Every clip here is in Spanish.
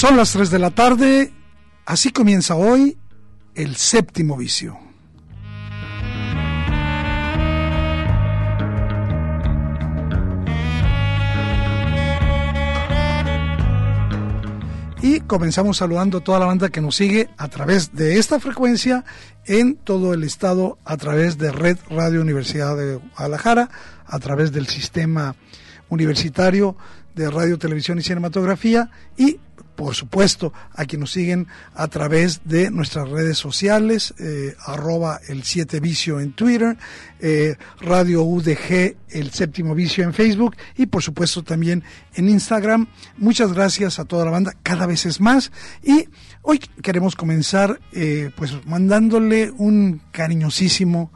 Son las 3 de la tarde, así comienza hoy el séptimo vicio. Y comenzamos saludando a toda la banda que nos sigue a través de esta frecuencia en todo el estado, a través de Red Radio Universidad de Guadalajara, a través del sistema universitario de radio, televisión y cinematografía y por supuesto, a quienes nos siguen a través de nuestras redes sociales, eh, arroba el 7 vicio en Twitter, eh, Radio UDG, el séptimo vicio en Facebook y por supuesto también en Instagram. Muchas gracias a toda la banda, cada vez es más. Y hoy queremos comenzar eh, pues mandándole un cariñosísimo,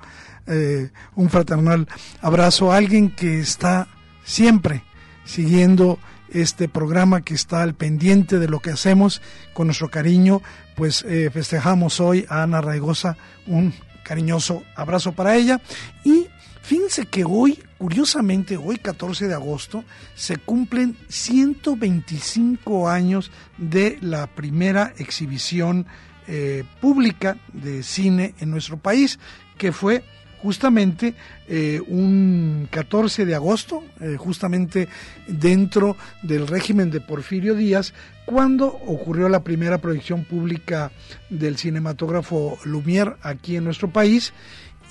un fraternal abrazo a alguien que está siempre siguiendo este programa que está al pendiente de lo que hacemos. Con nuestro cariño, pues eh, festejamos hoy a Ana Raigosa un cariñoso abrazo para ella. Y fíjense que hoy, curiosamente, hoy 14 de agosto, se cumplen 125 años de la primera exhibición eh, pública de cine en nuestro país, que fue justamente eh, un 14 de agosto, eh, justamente dentro del régimen de Porfirio Díaz, cuando ocurrió la primera proyección pública del cinematógrafo Lumière aquí en nuestro país.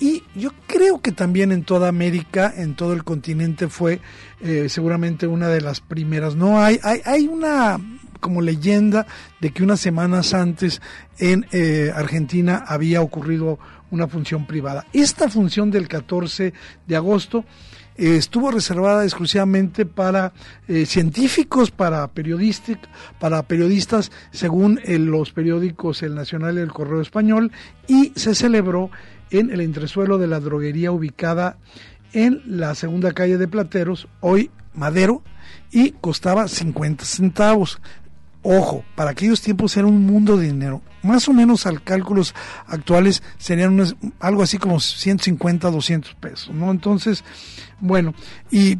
Y yo creo que también en toda América, en todo el continente, fue eh, seguramente una de las primeras. No hay, hay, hay una como leyenda de que unas semanas antes en Argentina había ocurrido una función privada. Esta función del 14 de agosto eh, estuvo reservada exclusivamente para eh, científicos, para para periodistas, según eh, los periódicos El Nacional y el Correo Español, y se celebró en el entresuelo de la droguería ubicada en la segunda calle de Plateros, hoy Madero, y costaba 50 centavos. Ojo, para aquellos tiempos era un mundo de dinero. Más o menos al cálculos actuales serían algo así como 150, 200 pesos, ¿no? Entonces, bueno, y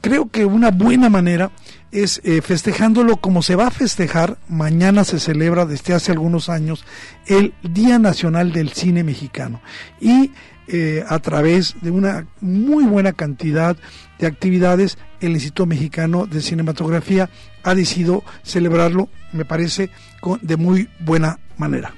creo que una buena manera es eh, festejándolo como se va a festejar. Mañana se celebra desde hace algunos años el Día Nacional del Cine Mexicano. Y eh, a través de una muy buena cantidad de actividades, el Instituto Mexicano de Cinematografía ha decidido celebrarlo, me parece, de muy buena manera.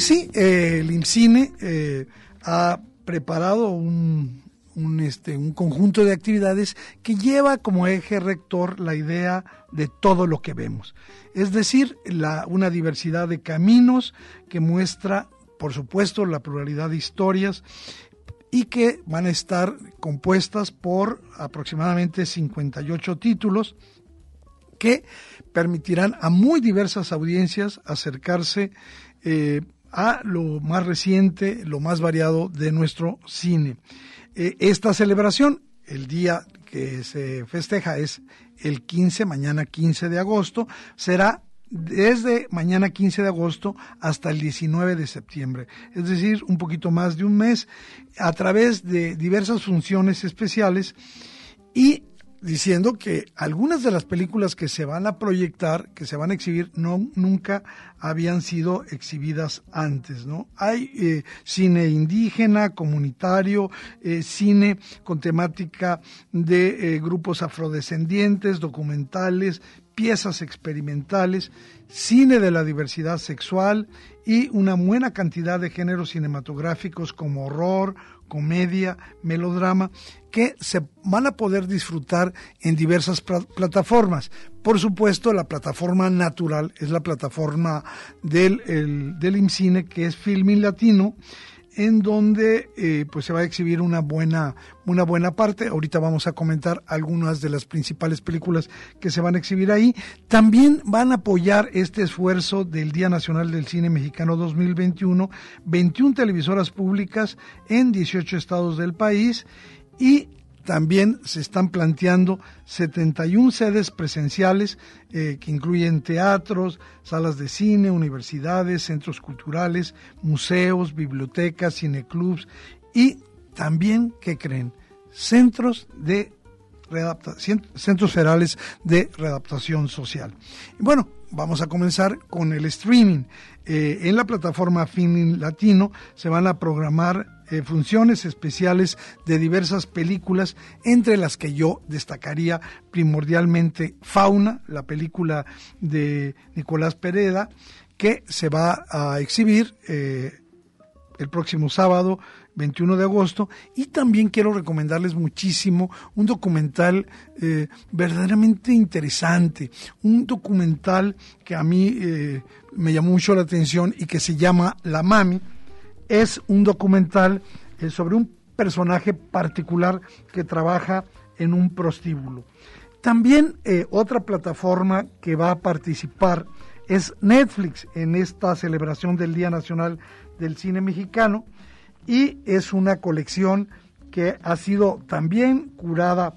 Sí, eh, el IMCINE eh, ha preparado un, un, este, un conjunto de actividades que lleva como eje rector la idea de todo lo que vemos. Es decir, la, una diversidad de caminos que muestra, por supuesto, la pluralidad de historias y que van a estar compuestas por aproximadamente 58 títulos que permitirán a muy diversas audiencias acercarse eh, a lo más reciente, lo más variado de nuestro cine. Eh, esta celebración, el día que se festeja es el 15, mañana 15 de agosto, será desde mañana 15 de agosto hasta el 19 de septiembre, es decir, un poquito más de un mes, a través de diversas funciones especiales y diciendo que algunas de las películas que se van a proyectar, que se van a exhibir, no nunca habían sido exhibidas antes, ¿no? Hay eh, cine indígena, comunitario, eh, cine con temática de eh, grupos afrodescendientes, documentales, piezas experimentales, cine de la diversidad sexual y una buena cantidad de géneros cinematográficos como horror, comedia, melodrama, que se van a poder disfrutar en diversas plataformas. Por supuesto, la plataforma natural es la plataforma del, el, del IMCINE, que es Filming Latino, en donde eh, pues se va a exhibir una buena, una buena parte. Ahorita vamos a comentar algunas de las principales películas que se van a exhibir ahí. También van a apoyar este esfuerzo del Día Nacional del Cine Mexicano 2021, 21 televisoras públicas en 18 estados del país y también se están planteando 71 sedes presenciales eh, que incluyen teatros, salas de cine, universidades, centros culturales, museos, bibliotecas, cineclubs y también, ¿qué creen? Centros de centros federales de readaptación social. bueno, vamos a comenzar con el streaming. Eh, en la plataforma Film Latino se van a programar eh, funciones especiales de diversas películas, entre las que yo destacaría primordialmente Fauna, la película de Nicolás Pereda, que se va a exhibir eh, el próximo sábado 21 de agosto. Y también quiero recomendarles muchísimo un documental eh, verdaderamente interesante, un documental que a mí me llamó mucho la atención y que se llama La Mami es un documental eh, sobre un personaje particular que trabaja en un prostíbulo. También eh, otra plataforma que va a participar es Netflix en esta celebración del Día Nacional del Cine Mexicano y es una colección que ha sido también curada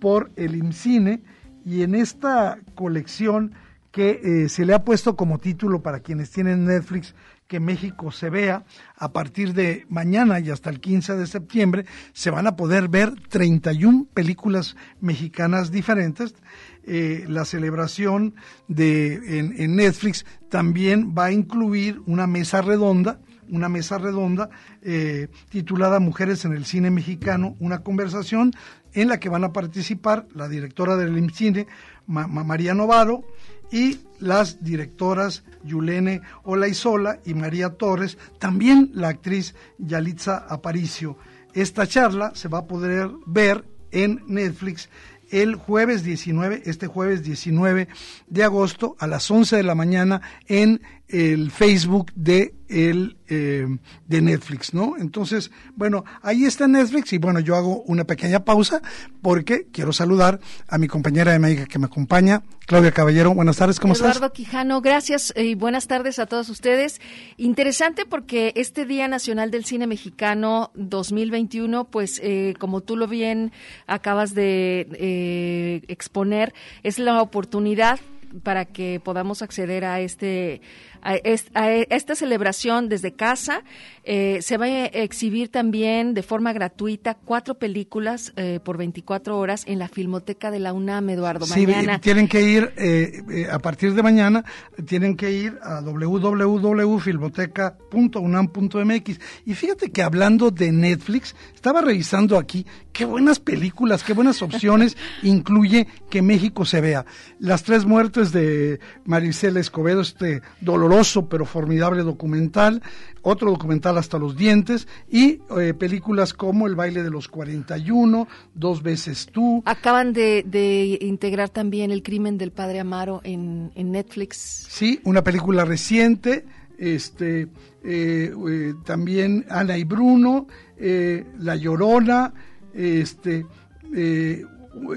por el IMCINE y en esta colección que eh, se le ha puesto como título para quienes tienen Netflix que México se vea, a partir de mañana y hasta el 15 de septiembre se van a poder ver 31 películas mexicanas diferentes. Eh, la celebración de, en, Netflix también va a incluir una mesa redonda, una mesa redonda eh, titulada Mujeres en el Cine Mexicano, una conversación en la que van a participar la directora del IMCINE, María Novaro, y las directoras Yulene Olaizola y María Torres, también la actriz Yalitza Aparicio. Esta charla se va a poder ver en Netflix el jueves 19, este jueves 19 de agosto a las 11 de la mañana en el Facebook de el eh, de Netflix, ¿no? Entonces, bueno, ahí está Netflix y bueno, yo hago una pequeña pausa porque quiero saludar a mi compañera de médica que me acompaña, Claudia Caballero. Buenas tardes, ¿cómo estás? Eduardo Quijano, gracias y buenas tardes a todos ustedes. Interesante porque este Día Nacional del Cine Mexicano 2021, pues eh, como tú lo bien acabas de eh, exponer, es la oportunidad para que podamos acceder a este a, esta celebración desde casa. Eh, se va a exhibir también de forma gratuita cuatro películas eh, por 24 horas en la Filmoteca de la UNAM, Eduardo. Sí, tienen que ir, eh, a partir de mañana, tienen que ir a www.filmoteca.unam.mx. Y fíjate que hablando de Netflix, estaba revisando aquí qué buenas películas, qué buenas opciones incluye que México se vea. Las tres muertes de Maricela Escobedo, este dolor pero formidable documental, otro documental hasta los dientes y eh, películas como El baile de los 41, Dos veces tú. Acaban de, integrar también El crimen del padre Amaro en, Netflix. Sí, una película reciente, este eh, eh, también Ana y Bruno, La Llorona, este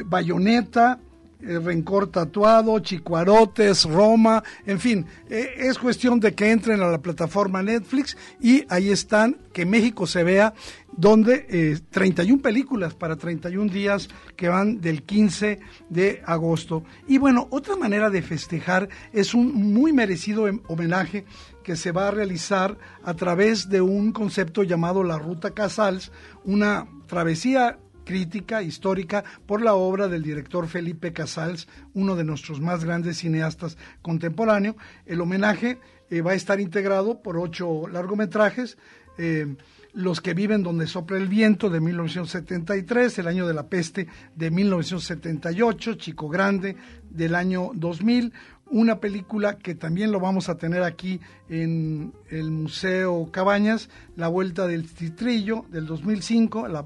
Bayoneta, eh, rencor Tatuado, Chicuarotes, Roma, en fin, eh, es cuestión de que entren a la plataforma Netflix y ahí están, que México se vea, donde eh, 31 películas para 31 días que van del 15 de agosto. Y bueno, otra manera de festejar es un muy merecido em, homenaje que se va a realizar a través de un concepto llamado la Ruta Casals, una travesía crítica histórica por la obra del director Felipe Casals, uno de nuestros más grandes cineastas contemporáneos. El homenaje eh, va a estar integrado por ocho largometrajes. Eh, los que viven donde sopla el viento de 1973, El año de la peste de 1978, Chico Grande del año 2000, una película que también lo vamos a tener aquí en el Museo Cabañas, La Vuelta del Citrillo del 2005, la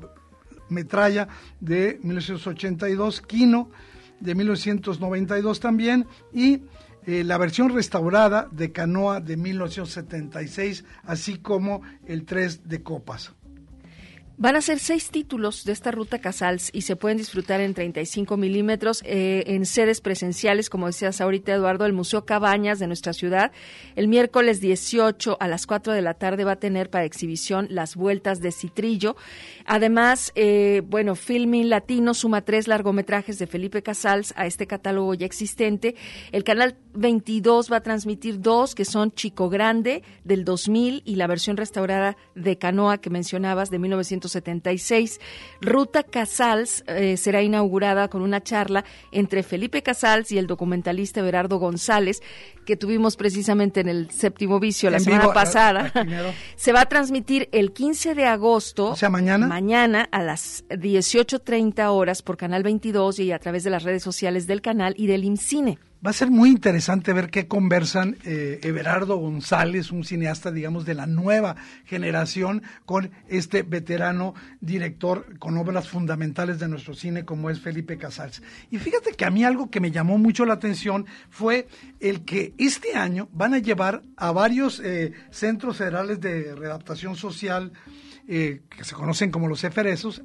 metralla de 1982, Kino de 1992 también y eh, la versión restaurada de Canoa de 1976, así como el 3 de Copas. Van a ser seis títulos de esta ruta Casals y se pueden disfrutar en 35 milímetros eh, en sedes presenciales, como decías ahorita, Eduardo, el Museo Cabañas de nuestra ciudad. El miércoles 18 a las 4 de la tarde va a tener para exhibición las vueltas de Citrillo. Además, eh, bueno, Filming Latino suma tres largometrajes de Felipe Casals a este catálogo ya existente. El canal 22 va a transmitir dos, que son Chico Grande del 2000 y la versión restaurada de Canoa que mencionabas de 1900 1976. Ruta Casals eh, será inaugurada con una charla entre Felipe Casals y el documentalista Berardo González, que tuvimos precisamente en el séptimo vicio la semana pasada. Se va a transmitir el 15 de agosto. O sea, mañana. Mañana a las 18.30 horas por Canal 22 y a través de las redes sociales del canal y del IMCINE. Va a ser muy interesante ver qué conversan eh, Everardo González, un cineasta, digamos, de la nueva generación, con este veterano director con obras fundamentales de nuestro cine como es Felipe Casals. Y fíjate que a mí algo que me llamó mucho la atención fue el que este año van a llevar a varios eh, centros federales de readaptación social, eh, que se conocen como los EFERESOS,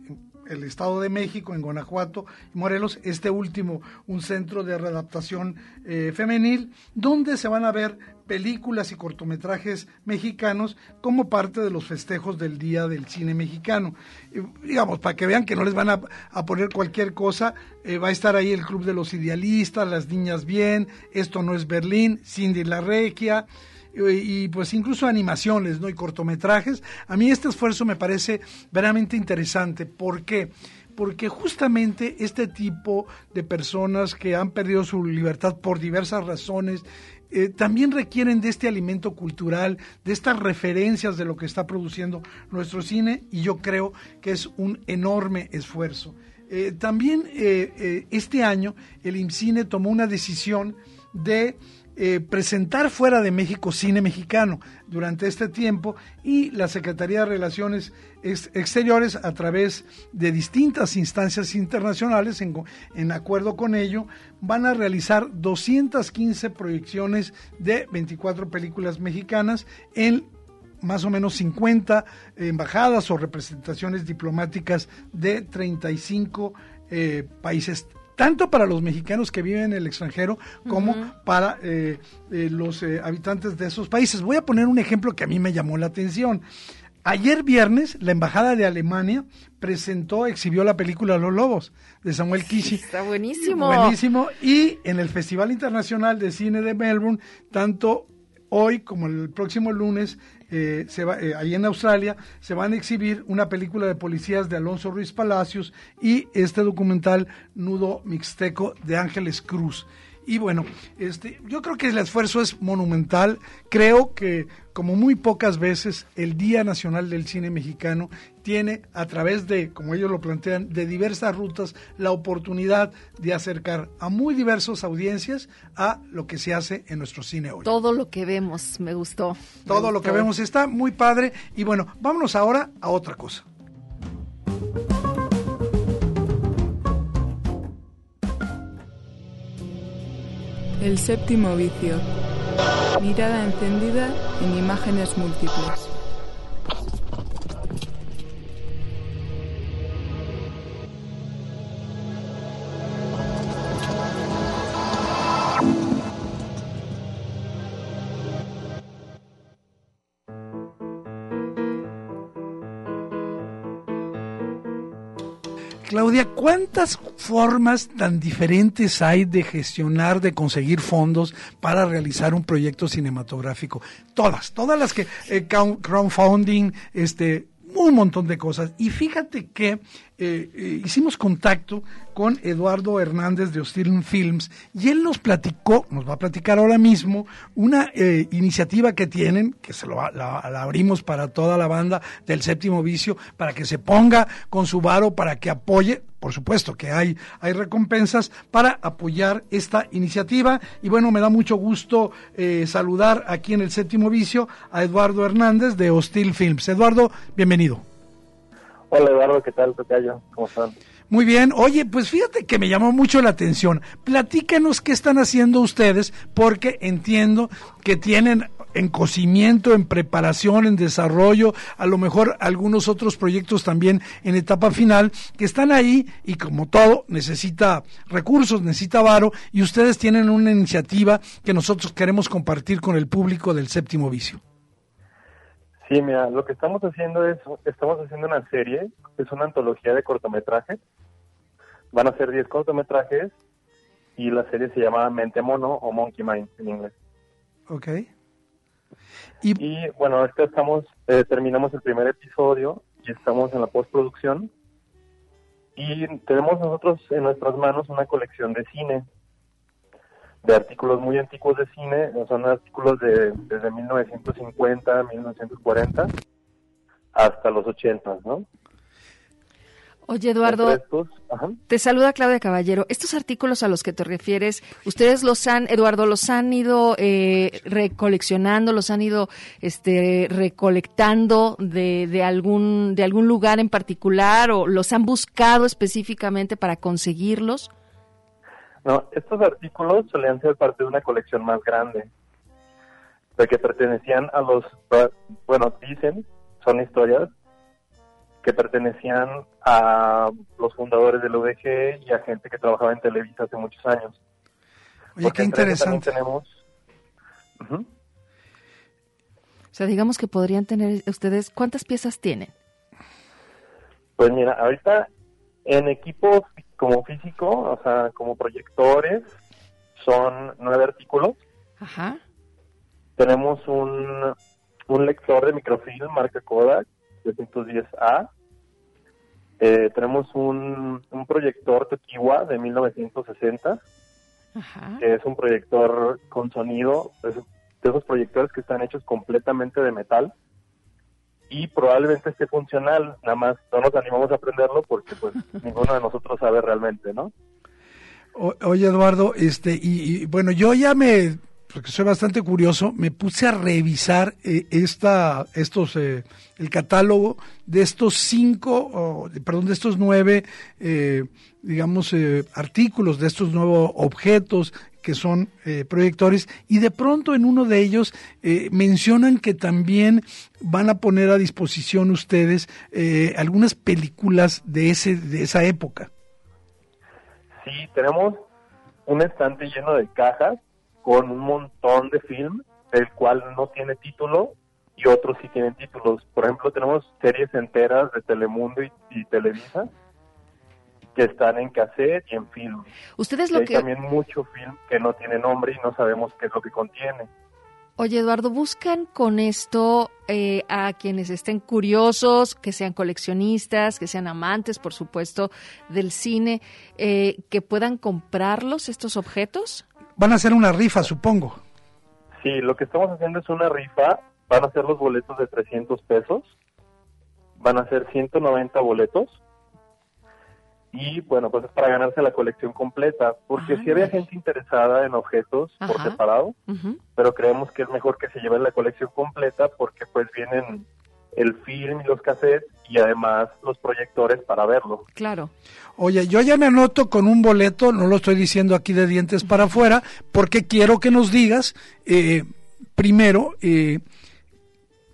el Estado de México, en Guanajuato y Morelos, este último, un centro de readaptación eh, femenil, donde se van a ver películas y cortometrajes mexicanos como parte de los festejos del Día del Cine Mexicano. digamos, para que vean que no les van a, poner cualquier cosa, eh, va a estar ahí el Club de los Idealistas, Las Niñas Bien, Esto no es Berlín, Cindy la Regia, y, pues incluso animaciones, ¿no? Y cortometrajes. A mí este esfuerzo me parece verdaderamente interesante. ¿Por qué? Porque justamente este tipo de personas que han perdido su libertad por diversas razones, eh, también requieren de este alimento cultural, de estas referencias de lo que está produciendo nuestro cine, y yo creo que es un enorme esfuerzo. Eh, también eh, este año el IMCINE tomó una decisión de eh, presentar fuera de México cine mexicano durante este tiempo y la Secretaría de Relaciones Exteriores a través de distintas instancias internacionales en, acuerdo con ello van a realizar 215 proyecciones de 24 películas mexicanas en más o menos 50 embajadas o representaciones diplomáticas de 35 eh, países tanto para los mexicanos que viven en el extranjero como para eh, eh, los eh, habitantes de esos países. Voy a poner un ejemplo que a mí me llamó la atención. Ayer viernes, la Embajada de Alemania presentó, exhibió la película Los Lobos de Samuel Kishi. Está buenísimo. Buenísimo. Y en el Festival Internacional de Cine de Melbourne, tanto hoy como el próximo lunes eh, eh, ahí en Australia, se van a exhibir una película de policías de Alonso Ruiz Palacios y este documental Nudo Mixteco de Ángeles Cruz. Y bueno, este, yo creo que el esfuerzo es monumental. Creo que, como muy pocas veces, el Día Nacional del Cine Mexicano tiene, a través de, como ellos lo plantean, de diversas rutas, la oportunidad de acercar a muy diversas audiencias a lo que se hace en nuestro cine hoy. Todo lo que vemos, me gustó. Todo lo que vemos está muy padre. Y bueno, vámonos ahora a otra cosa. El séptimo vicio. Mirada encendida en imágenes múltiples. Claudia, ¿cuántas formas tan diferentes hay de gestionar, de conseguir fondos para realizar un proyecto cinematográfico? Todas, todas las que eh, crowdfunding, este, un montón de cosas. Y fíjate que eh, eh, hicimos contacto con Eduardo Hernández de Hostil Films y él nos platicó, nos va a platicar ahora mismo, una eh, iniciativa que tienen, que se lo, la, abrimos para toda la banda del séptimo vicio, para que se ponga con su varo, para que apoye, por supuesto que hay, hay recompensas para apoyar esta iniciativa. Y bueno, me da mucho gusto saludar aquí en el séptimo vicio a Eduardo Hernández de Hostil Films. Eduardo, bienvenido. Hola Eduardo, ¿qué tal? ¿Cómo están? Muy bien. Oye, pues fíjate que me llamó mucho la atención. Platícanos qué están haciendo ustedes, porque entiendo que tienen en cocimiento, en preparación, en desarrollo, a lo mejor algunos otros proyectos también en etapa final, que están ahí y como todo necesita recursos, necesita varo, y ustedes tienen una iniciativa que nosotros queremos compartir con el público del séptimo vicio. Sí, mira, lo que estamos haciendo es, estamos haciendo una serie, es una antología de cortometrajes. Van a ser 10 cortometrajes y la serie se llama Mente Mono o Monkey Mind en inglés. Ok. Y, bueno, ahorita estamos, eh, terminamos el primer episodio y estamos en la postproducción. Y tenemos nosotros en nuestras manos una colección de cine de artículos muy antiguos de cine, son artículos de desde 1950, 1940 hasta los 80, ¿no? Oye, Eduardo, te saluda Claudia Caballero. Estos artículos a los que te refieres, ustedes los han, Eduardo, los han ido eh, recoleccionando, los han ido este, recolectando de, de, algún, de algún lugar en particular o los han buscado específicamente para conseguirlos. No, estos artículos solían ser parte de una colección más grande, de que pertenecían a los, bueno, dicen, son historias que pertenecían a los fundadores del UDG y a gente que trabajaba en Televisa hace muchos años. Oye, qué interesante. Tenemos, O sea, digamos que podrían tener ustedes, ¿cuántas piezas tienen? Pues mira, ahorita en equipos como físico, o sea, como proyectores, son nueve artículos. Ajá. Tenemos un, un lector de microfilm marca Kodak 310A. Eh, tenemos un, un proyector Tokiwa de 1960, Ajá. que es un proyector con sonido, de esos proyectores que están hechos completamente de metal y probablemente esté funcional, nada más no nos animamos a aprenderlo porque pues ninguno de nosotros sabe realmente, ¿no? oye Eduardo, este y, bueno, yo ya me porque soy bastante curioso, me puse a revisar eh, esta, estos, eh, el catálogo de estos cinco, perdón, de estos nueve, eh, digamos, artículos, de estos nuevos objetos que son eh, proyectores, y de pronto en uno de ellos eh, mencionan que también van a poner a disposición ustedes eh, algunas películas de, ese, de esa época. Sí, tenemos un estante lleno de cajas con un montón de film, el cual no tiene título y otros sí tienen títulos. Por ejemplo, tenemos series enteras de Telemundo y Televisa que están en cassette y en film. Ustedes lo hay que también mucho film que no tiene nombre y no sabemos qué es lo que contiene. Oye, Eduardo, ¿buscan con esto eh, a quienes estén curiosos, que sean coleccionistas, que sean amantes, por supuesto, del cine, eh, que puedan comprarlos, estos objetos? Van a hacer una rifa, supongo. Sí, lo que estamos haciendo es una rifa. Van a ser los boletos de 300 pesos. Van a ser 190 boletos y bueno, pues es para ganarse la colección completa, porque si había gente interesada en objetos por separado, pero creemos que es mejor que se lleve la colección completa porque pues vienen el film y los cassettes y además los proyectores para verlo. Claro. Oye, yo ya me anoto con un boleto, no lo estoy diciendo aquí de dientes para afuera, porque quiero que nos digas, eh, primero, eh,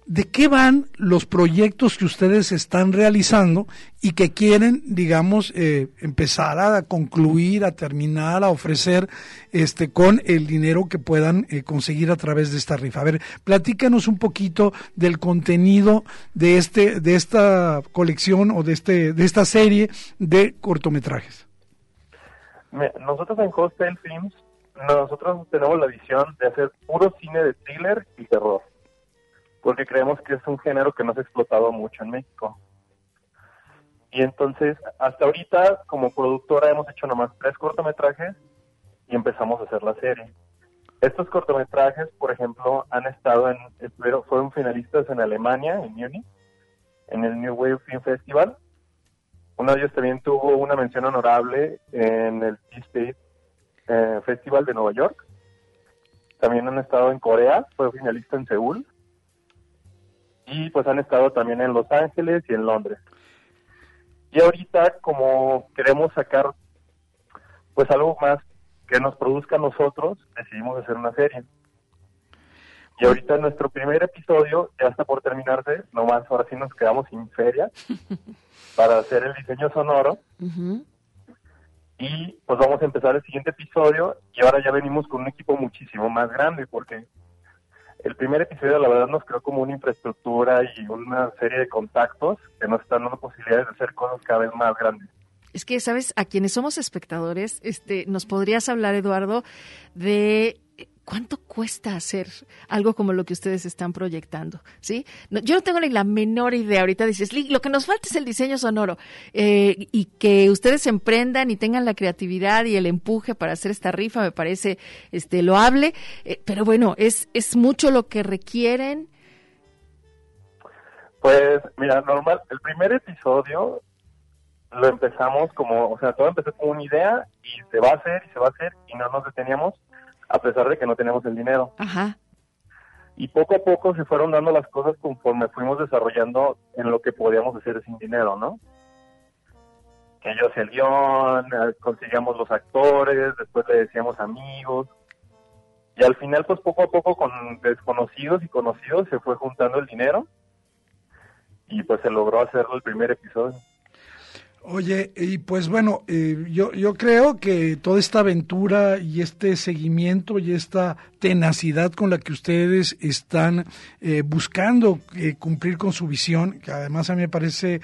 ¿de qué van los proyectos que ustedes están realizando y que quieren, digamos, eh, empezar a concluir, a terminar, a ofrecer este con el dinero que puedan eh, conseguir a través de esta rifa? A ver, platícanos un poquito del contenido de este de esta colección o de este de esta serie de cortometrajes. Nosotros en Hostel Films nosotros tenemos la visión de hacer puro cine de thriller y terror porque creemos que es un género que no se ha explotado mucho en México. Y entonces, hasta ahorita, como productora, hemos hecho nomás tres cortometrajes y empezamos a hacer la serie. Estos cortometrajes, por ejemplo, han estado en, fueron finalistas en Alemania, en Múnich, en el New Wave Film Festival. Uno de ellos también tuvo una mención honorable en el T-State eh, Festival de Nueva York. También han estado en Corea, fue finalista en Seúl. Y pues han estado también en Los Ángeles y en Londres. Y ahorita, como queremos sacar pues algo más que nos produzca a nosotros, decidimos hacer una serie. Y ahorita nuestro primer episodio ya está por terminarse, nomás ahora sí nos quedamos sin feria para hacer el diseño sonoro. Y pues vamos a empezar el siguiente episodio y ahora ya venimos con un equipo muchísimo más grande porque el primer episodio la verdad nos creó como una infraestructura y una serie de contactos que nos están dando posibilidades de hacer cosas cada vez más grandes. Es que, ¿sabes? A quienes somos espectadores, este, nos podrías hablar, Eduardo, de ¿cuánto cuesta hacer algo como lo que ustedes están proyectando? ¿Sí? yo no tengo ni la menor idea. Ahorita dices, lo que nos falta es el diseño sonoro eh, y que ustedes emprendan y tengan la creatividad y el empuje para hacer esta rifa, me parece este, loable. Eh, pero bueno, es, es mucho lo que requieren. Pues, mira, normal, el primer episodio lo empezamos como, o sea, todo empezó como una idea y se va a hacer y se va a hacer y no nos deteníamos a pesar de que no teníamos el dinero. Ajá. Y poco a poco se fueron dando las cosas conforme fuimos desarrollando en lo que podíamos hacer sin dinero, ¿no? Que yo hacía el guion, eh, conseguíamos los actores, después le decíamos amigos. Y al final, pues poco a poco con desconocidos y conocidos se fue juntando el dinero y pues se logró hacer el primer episodio. Oye, y pues bueno, eh, yo, yo creo que toda esta aventura y este seguimiento y esta tenacidad con la que ustedes están eh, buscando eh, cumplir con su visión, que además a mí me parece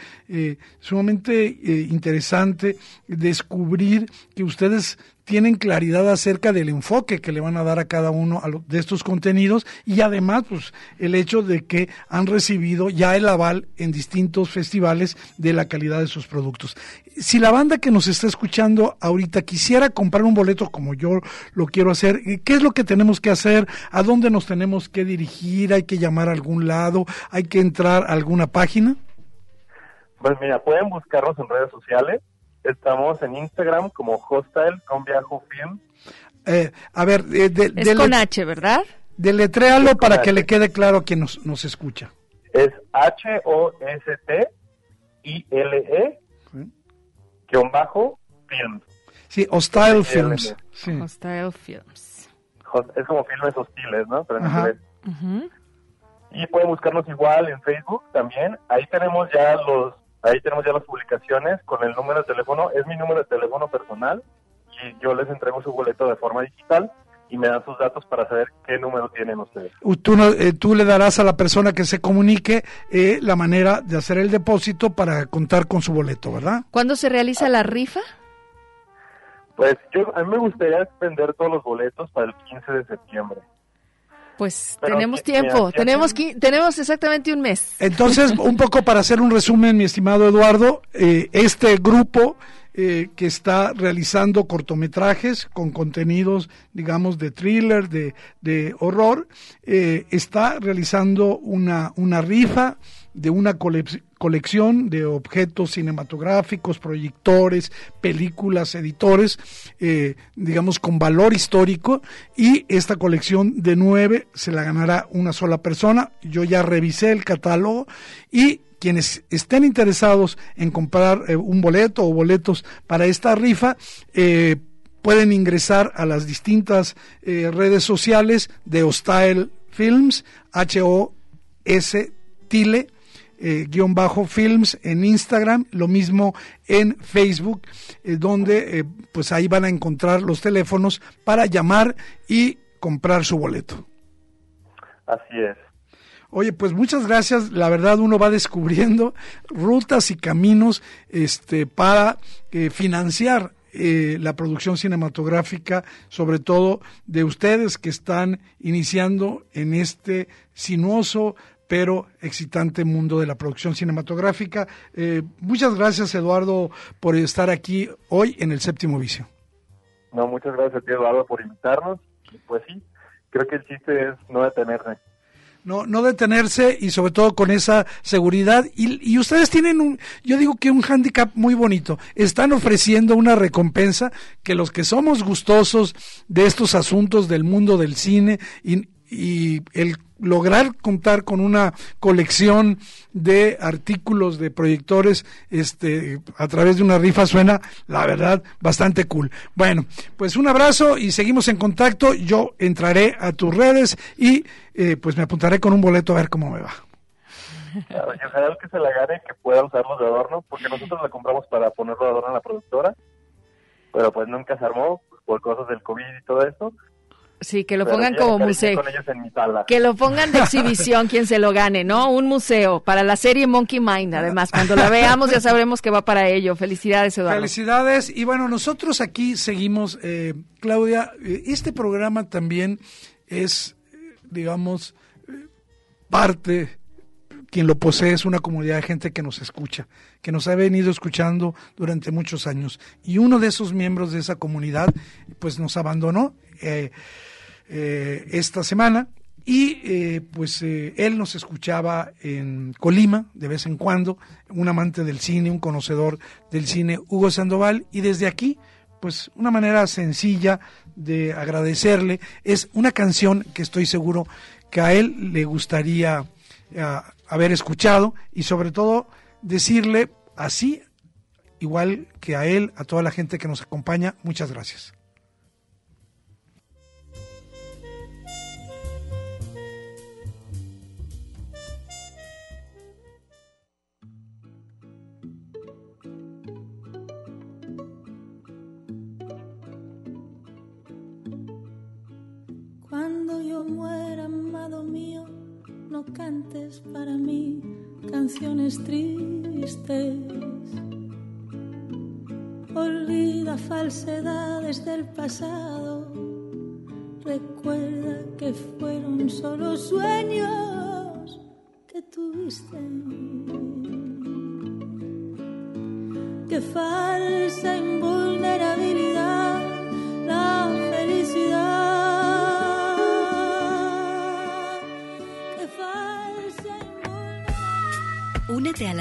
sumamente interesante descubrir que ustedes tienen claridad acerca del enfoque que le van a dar a cada uno de estos contenidos y además pues el hecho de que han recibido ya el aval en distintos festivales de la calidad de sus productos. Si la banda que nos está escuchando ahorita quisiera comprar un boleto como yo lo quiero hacer, ¿qué es lo que tenemos que hacer? ¿A dónde nos tenemos que dirigir? ¿Hay que llamar a algún lado? ¿Hay que entrar a alguna página? Pues mira, pueden buscarnos en redes sociales Estamos en Instagram como Hostel con Viajo Film. Eh, a ver, eh, es con H, ¿verdad? Deletréalo para que le quede claro a quien nos, nos escucha. Es H-O-S-T-I-L-E guion bajo Films. Sí, Hostile Films. Hostile Films. Es como filmes hostiles, ¿no? Pero en inglés. Y pueden buscarnos igual en Facebook también. Ahí tenemos ya los Ahí tenemos ya las publicaciones con el número de teléfono. Es mi número de teléfono personal y yo les entrego su boleto de forma digital y me dan sus datos para saber qué número tienen ustedes. Tú, eh, tú le darás a la persona que se comunique eh, la manera de hacer el depósito para contar con su boleto, ¿verdad? ¿Cuándo se realiza la rifa? Pues yo, a mí me gustaría vender todos los boletos para el 15 de septiembre. Pues tenemos tiempo, tenemos tenemos exactamente un mes. Entonces, un poco para hacer un resumen, mi estimado Eduardo, eh, este grupo eh, que está realizando cortometrajes con contenidos, digamos, de thriller, de, de horror, eh, está realizando una, una rifa de una colección de objetos cinematográficos, proyectores, películas, editores, eh, digamos, con valor histórico, y esta colección de nueve se la ganará una sola persona. Yo ya revisé el catálogo y quienes estén interesados en comprar eh, un boleto o boletos para esta rifa, eh, pueden ingresar a las distintas redes sociales de Hostile Films, H-O-S Tile eh, guion bajo films en Instagram, lo mismo en Facebook, eh, donde eh, pues ahí van a encontrar los teléfonos para llamar y comprar su boleto. Así es. Oye, pues muchas gracias. La verdad, uno va descubriendo rutas y caminos este, para financiar la producción cinematográfica, sobre todo de ustedes que están iniciando en este sinuoso pero excitante mundo de la producción cinematográfica. Eh, muchas gracias, Eduardo, por estar aquí hoy en el séptimo vicio. No, muchas gracias Eduardo, por invitarnos. Pues sí, creo que el chiste es no detenerse. No, no detenerse y sobre todo con esa seguridad. Y, y ustedes tienen un, yo digo que un hándicap muy bonito. Están ofreciendo una recompensa que los que somos gustosos de estos asuntos del mundo del cine y, y el lograr contar con una colección de artículos de proyectores este a través de una rifa suena la verdad bastante cool. Bueno, pues un abrazo y seguimos en contacto. Yo entraré a tus redes y eh, pues me apuntaré con un boleto a ver cómo me va. Ojalá que se la gane que pueda usarlos de adorno, porque nosotros la compramos para ponerlo de adorno en la productora, pero pues nunca se armó por cosas del COVID y todo eso. Sí, que lo pongan como museo. Que lo pongan de exhibición quien se lo gane, ¿no? Un museo para la serie Monkey Mind, además. Cuando la veamos ya sabremos que va para ello. Felicidades, Eduardo. Felicidades. Y bueno, nosotros aquí seguimos, eh, Claudia, eh, este programa también es, digamos, eh, parte, quien lo posee es una comunidad de gente que nos escucha, que nos ha venido escuchando durante muchos años. Y uno de esos miembros de esa comunidad, pues nos abandonó. Eh, eh, esta semana. Y eh, pues eh, él nos escuchaba en Colima de vez en cuando, un amante del cine, un conocedor del cine, Hugo Sandoval, y desde aquí, pues una manera sencilla de agradecerle. Es una canción que estoy seguro que a él le gustaría haber escuchado y sobre todo decirle así, igual que a él, a toda la gente que nos acompaña, muchas gracias. Cantes para mí canciones tristes. Olvida falsedades del pasado. Recuerda que fueron solo sueños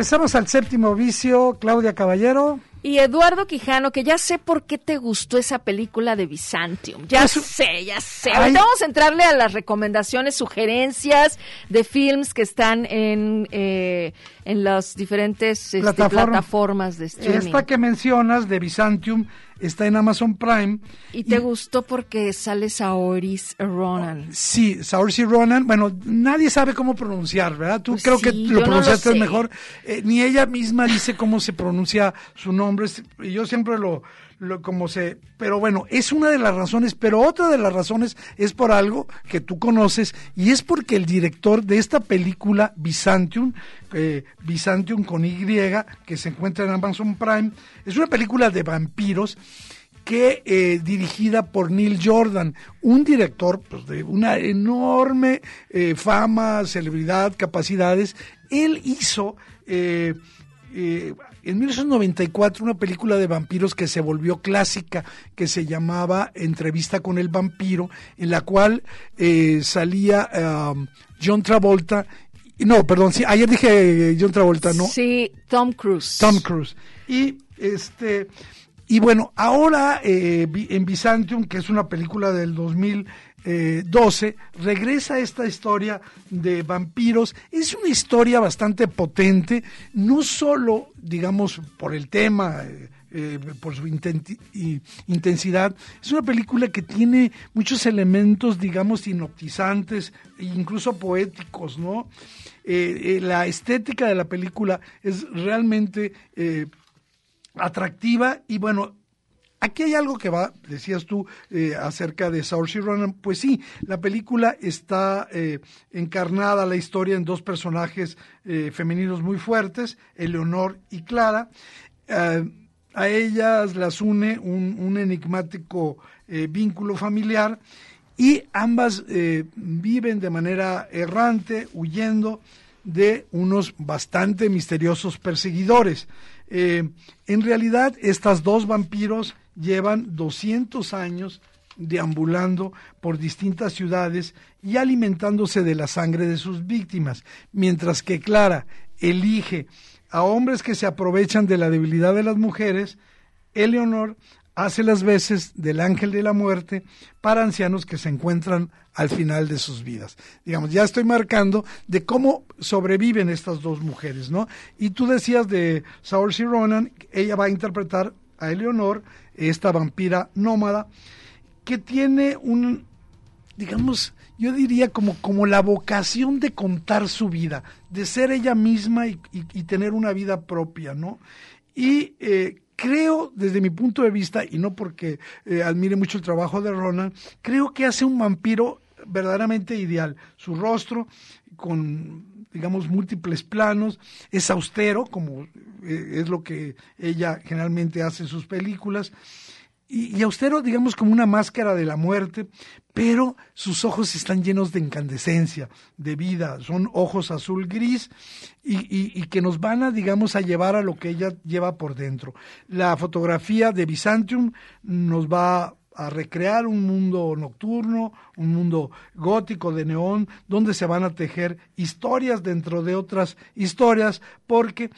Regresamos al séptimo vicio, Claudia Caballero. Y Eduardo Quijano, que ya sé por qué te gustó esa película de Byzantium. Ya pues, sé, ya sé. Ahorita vamos a entrarle a las recomendaciones, sugerencias de films que están en, eh, en las diferentes este, plataformas de streaming. Esta que mencionas de Byzantium está en Amazon Prime. ¿Y te gustó porque sale Saoirse Ronan? Sí, Saoirse Ronan. Bueno, nadie sabe cómo pronunciar, ¿verdad? Tú pues creo que lo pronunciaste mejor. Eh, ni ella misma dice cómo se pronuncia su nombre. Y yo siempre lo, como se, pero bueno, es una de las razones, pero otra de las razones es por algo que tú conoces y es porque el director de esta película Byzantium, eh, Byzantium con Y, que se encuentra en Amazon Prime, es una película de vampiros que eh, dirigida por Neil Jordan, un director pues, de una enorme eh, fama, celebridad, capacidades. Él hizo eh, eh, en 1994 una película de vampiros que se volvió clásica, que se llamaba Entrevista con el vampiro, en la cual eh, salía um, John Travolta. No, perdón, sí, ayer dije John Travolta, ¿no? Sí, Tom Cruise. Tom Cruise. Y este Y bueno, ahora eh, en Byzantium, que es una película del 2012, regresa esta historia de vampiros. Es una historia bastante potente, no solo, digamos, por el tema. Eh, eh, por su intensidad. Es una película que tiene muchos elementos, digamos, hipnotizantes e incluso poéticos, ¿no? la estética de la película es realmente atractiva y bueno, Aquí hay algo que va, decías tú, eh, acerca de Saoirse Ronan. Pues sí, la película está eh, encarnada la historia en dos personajes eh, femeninos muy fuertes, Eleonor y Clara. a ellas las une un, un enigmático vínculo familiar y ambas viven de manera errante, huyendo de unos bastante misteriosos perseguidores. Eh, en realidad, estas dos vampiros llevan 200 años deambulando por distintas ciudades y alimentándose de la sangre de sus víctimas, mientras que Clara elige a hombres que se aprovechan de la debilidad de las mujeres, Eleonor hace las veces del ángel de la muerte para ancianos que se encuentran al final de sus vidas. Digamos, ya estoy marcando de cómo sobreviven estas dos mujeres, ¿no? Y tú decías de Saoirse Ronan, ella va a interpretar a Eleonor, esta vampira nómada, que tiene un, digamos, yo diría como, como la vocación de contar su vida, de ser ella misma y, tener una vida propia, ¿no? Y eh, creo, desde mi punto de vista, y no porque eh, admire mucho el trabajo de Ronan, creo que hace un vampiro verdaderamente ideal. Su rostro, con, digamos, múltiples planos, es austero, como eh, es lo que ella generalmente hace en sus películas, y, austero, digamos, como una máscara de la muerte, pero sus ojos están llenos de incandescencia, de vida, son ojos azul gris y, que nos van a, digamos, a llevar a lo que ella lleva por dentro. La fotografía de Byzantium nos va a recrear un mundo nocturno, un mundo gótico de neón, donde se van a tejer historias dentro de otras historias, porque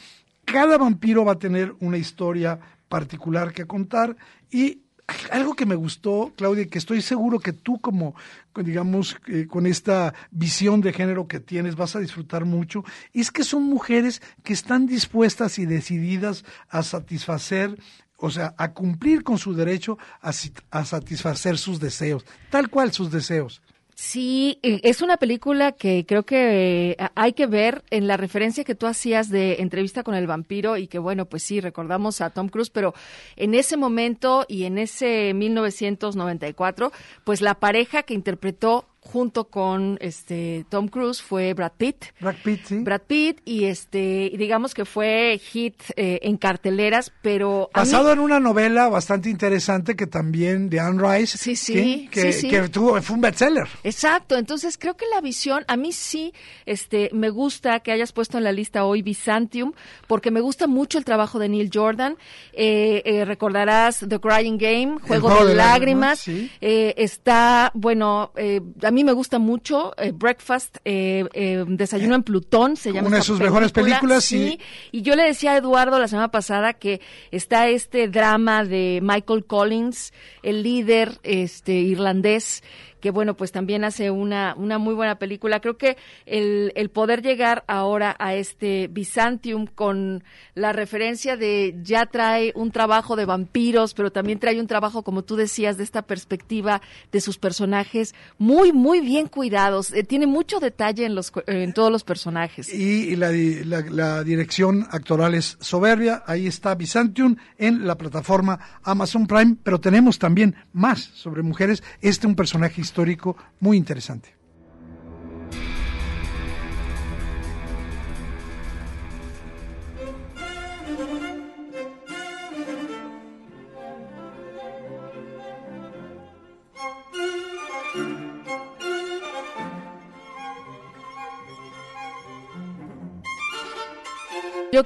cada vampiro va a tener una historia particular que contar y algo que me gustó, Claudia, que estoy seguro que tú como, digamos, eh, con esta visión de género que tienes vas a disfrutar mucho, es que son mujeres que están dispuestas y decididas a satisfacer o sea, a cumplir con su derecho a satisfacer sus deseos, tal cual sus deseos. Sí, es una película que creo que eh, hay que ver en la referencia que tú hacías de entrevista con el vampiro y que bueno, pues sí, recordamos a Tom Cruise, pero en ese momento y en ese 1994, pues la pareja que interpretó junto con este Tom Cruise fue Brad Pitt. Brad Pitt, sí. Brad Pitt y este digamos que fue hit eh, en carteleras, pero basado en una novela bastante interesante que también de Anne Rice, sí, sí, que, que tuvo fue un bestseller. Exacto, entonces creo que la visión a mí sí este me gusta que hayas puesto en la lista hoy Byzantium porque me gusta mucho el trabajo de Neil Jordan. Eh, eh, recordarás The Crying Game, Juego, de, lágrimas. está bueno a mí me gusta mucho eh, Breakfast, eh, eh, Desayuno en Plutón, se llama. Una de sus mejores películas. Sí. Y yo le decía a Eduardo la semana pasada que está este drama de Michael Collins, el líder este irlandés que bueno, pues también hace una, una muy buena película. Creo que el, el poder llegar ahora a este Byzantium con la referencia de ya trae un trabajo de vampiros, pero también trae un trabajo, como tú decías, de esta perspectiva de sus personajes muy, muy bien cuidados. Eh, tiene mucho detalle en, los, en todos los personajes. Y la, la dirección actoral es soberbia. Ahí está Byzantium en la plataforma Amazon Prime, pero tenemos también más sobre mujeres. Este un personaje histórico muy interesante.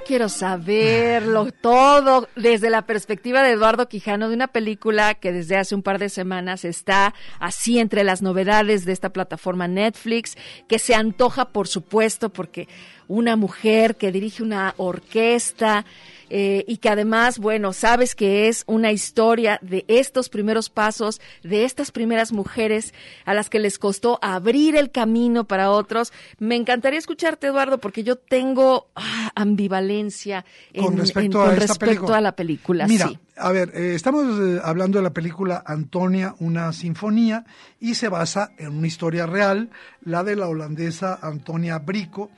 Quiero saberlo todo desde la perspectiva de Eduardo Quijano de una película que desde hace un par de semanas está así entre las novedades de esta plataforma Netflix, que se antoja por supuesto porque una mujer que dirige una orquesta, eh, y que además, bueno, sabes que es una historia de estos primeros pasos, de estas primeras mujeres a las que les costó abrir el camino para otros. Me encantaría escucharte, Eduardo, porque yo tengo ah, ambivalencia con respecto, a, la película. Mira, a ver, eh, estamos eh, hablando de la película Antonia, una sinfonía, y se basa en una historia real, la de la holandesa Antonia Brico,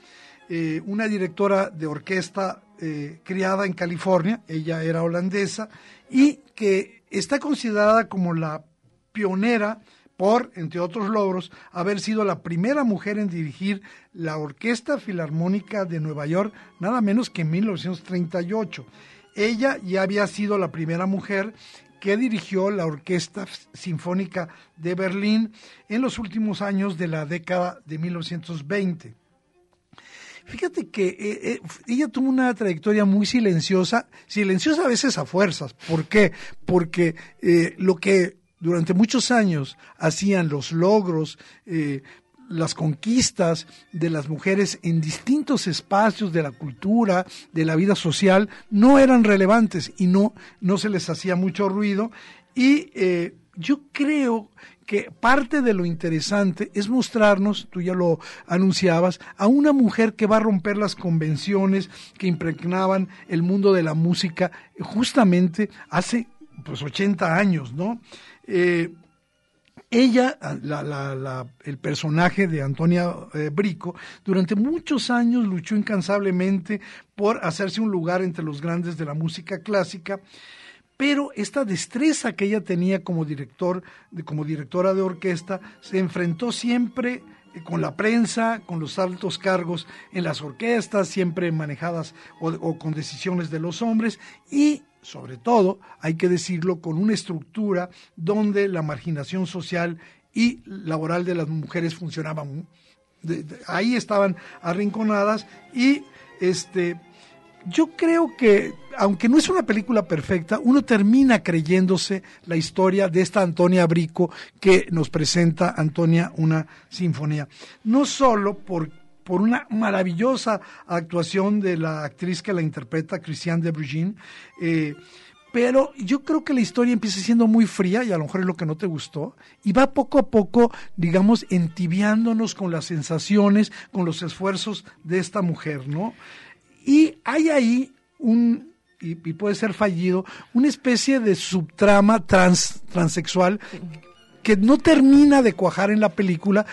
una directora de orquesta eh, criada en California, ella era holandesa, y que está considerada como la pionera por, entre otros logros, haber sido la primera mujer en dirigir la Orquesta Filarmónica de Nueva York, nada menos que en 1938. Ella ya había sido la primera mujer que dirigió la Orquesta Sinfónica de Berlín en los últimos años de la década de 1920. Fíjate que eh, eh, ella tuvo una trayectoria muy silenciosa, silenciosa a veces a fuerzas. ¿Por qué? Porque eh, lo que durante muchos años hacían los logros, las conquistas de las mujeres en distintos espacios de la cultura, de la vida social, no eran relevantes y no, no se les hacía mucho ruido. Y yo creo que parte de lo interesante es mostrarnos, tú ya lo anunciabas, a una mujer que va a romper las convenciones que impregnaban el mundo de la música justamente hace pues 80 años, ¿no? Eh, ella, el personaje de Antonia eh, Brico, durante muchos años luchó incansablemente por hacerse un lugar entre los grandes de la música clásica pero esta destreza que ella tenía como director, como directora de orquesta, se enfrentó siempre eh, con la prensa, con los altos cargos en las orquestas, siempre manejadas o, con decisiones de los hombres y sobre todo, hay que decirlo, con una estructura donde la marginación social y laboral de las mujeres funcionaban. ahí estaban arrinconadas y este yo creo que, aunque no es una película perfecta, uno termina creyéndose la historia de esta Antonia Brico que nos presenta Antonia una sinfonía. No solo por, por una maravillosa actuación de la actriz que la interpreta, Christiane de Brugin, eh, pero yo creo que la historia empieza siendo muy fría y a lo mejor es lo que no te gustó y va poco a poco, digamos, entibiándonos con las sensaciones, con los esfuerzos de esta mujer, ¿no? Y hay ahí un, y, puede ser fallido, una especie de subtrama trans, transexual que no termina de cuajar en la película,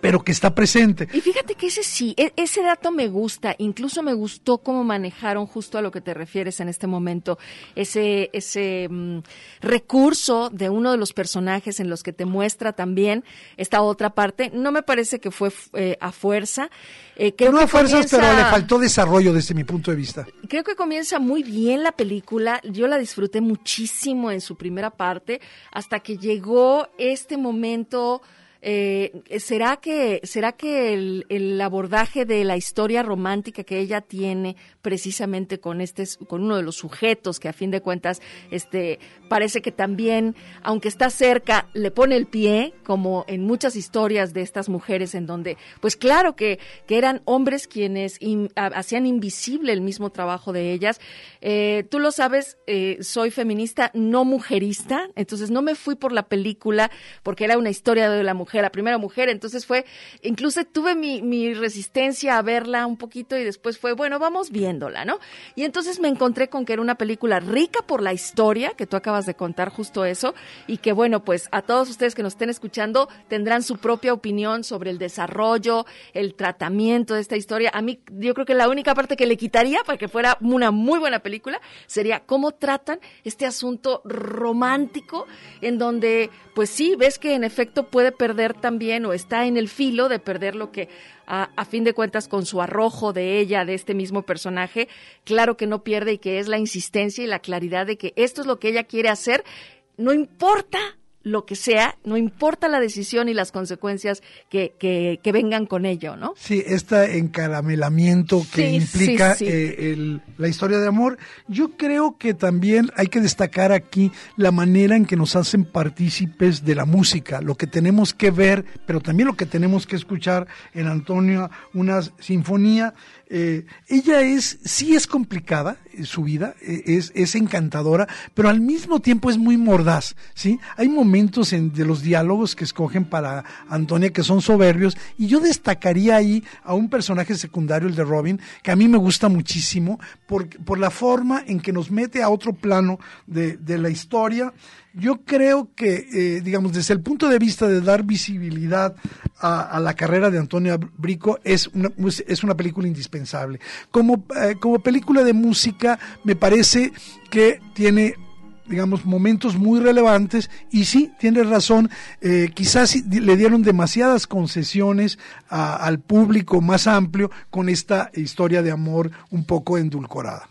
pero que está presente. Y fíjate que ese sí, e, ese dato me gusta, incluso me gustó cómo manejaron justo a lo que te refieres en este momento, ese, ese mm, recurso de uno de los personajes en los que te muestra también esta otra parte. No me parece que fue eh, a fuerza. Eh, no a fuerzas, pero le faltó desarrollo desde mi punto de vista. Creo que comienza muy bien la película. Yo la disfruté muchísimo en su primera parte, hasta que llegó este momento eh, ¿Será que, será que el, abordaje de la historia romántica que ella tiene precisamente con este, con uno de los sujetos que a fin de cuentas, este, parece que también, aunque está cerca, le pone el pie, como en muchas historias de estas mujeres en donde, pues claro que, que eran hombres quienes hacían invisible el mismo trabajo de ellas. Eh, tú lo sabes, eh, soy feminista, no mujerista, entonces no me fui por la película porque era una historia de la mujer la primera mujer, entonces fue, incluso tuve mi, resistencia a verla un poquito y después fue, bueno, vamos viéndola, ¿no? Y entonces me encontré con que era una película rica por la historia, que tú acabas de contar justo eso, y que bueno, pues a todos ustedes que nos estén escuchando tendrán su propia opinión sobre el desarrollo, el tratamiento de esta historia. A mí, yo creo que la única parte que le quitaría para que fuera una muy buena película sería cómo tratan este asunto romántico en donde, pues sí, ves que en efecto puede perder también o está en el filo de perder lo que a, fin de cuentas con su arrojo de ella, de este mismo personaje, claro que no pierde y que es la insistencia y la claridad de que esto es lo que ella quiere hacer, no importa lo que sea, no importa la decisión y las consecuencias que, que, vengan con ello, ¿no? Sí, este encaramelamiento que implica eh, la historia de amor. Yo creo que también hay que destacar aquí la manera en que nos hacen partícipes de la música, lo que tenemos que ver, pero también lo que tenemos que escuchar en Antonio, una sinfonía eh, ella es, sí es complicada, eh, su vida, es, es, encantadora, pero al mismo tiempo es muy mordaz, ¿sí? Hay momentos de los diálogos que escogen para Antonia que son soberbios, y yo destacaría ahí a un personaje secundario, el de Robin, que a mí me gusta muchísimo, por, por la forma en que nos mete a otro plano de, de la historia, yo creo que, eh, digamos, desde el punto de vista de dar visibilidad a, la carrera de Antonia Brico, es una, es una película indispensable. Como, eh, como película de música, me parece que tiene digamos, momentos muy relevantes y sí, tiene razón, eh, quizás le dieron demasiadas concesiones al público más amplio con esta historia de amor un poco endulcorada.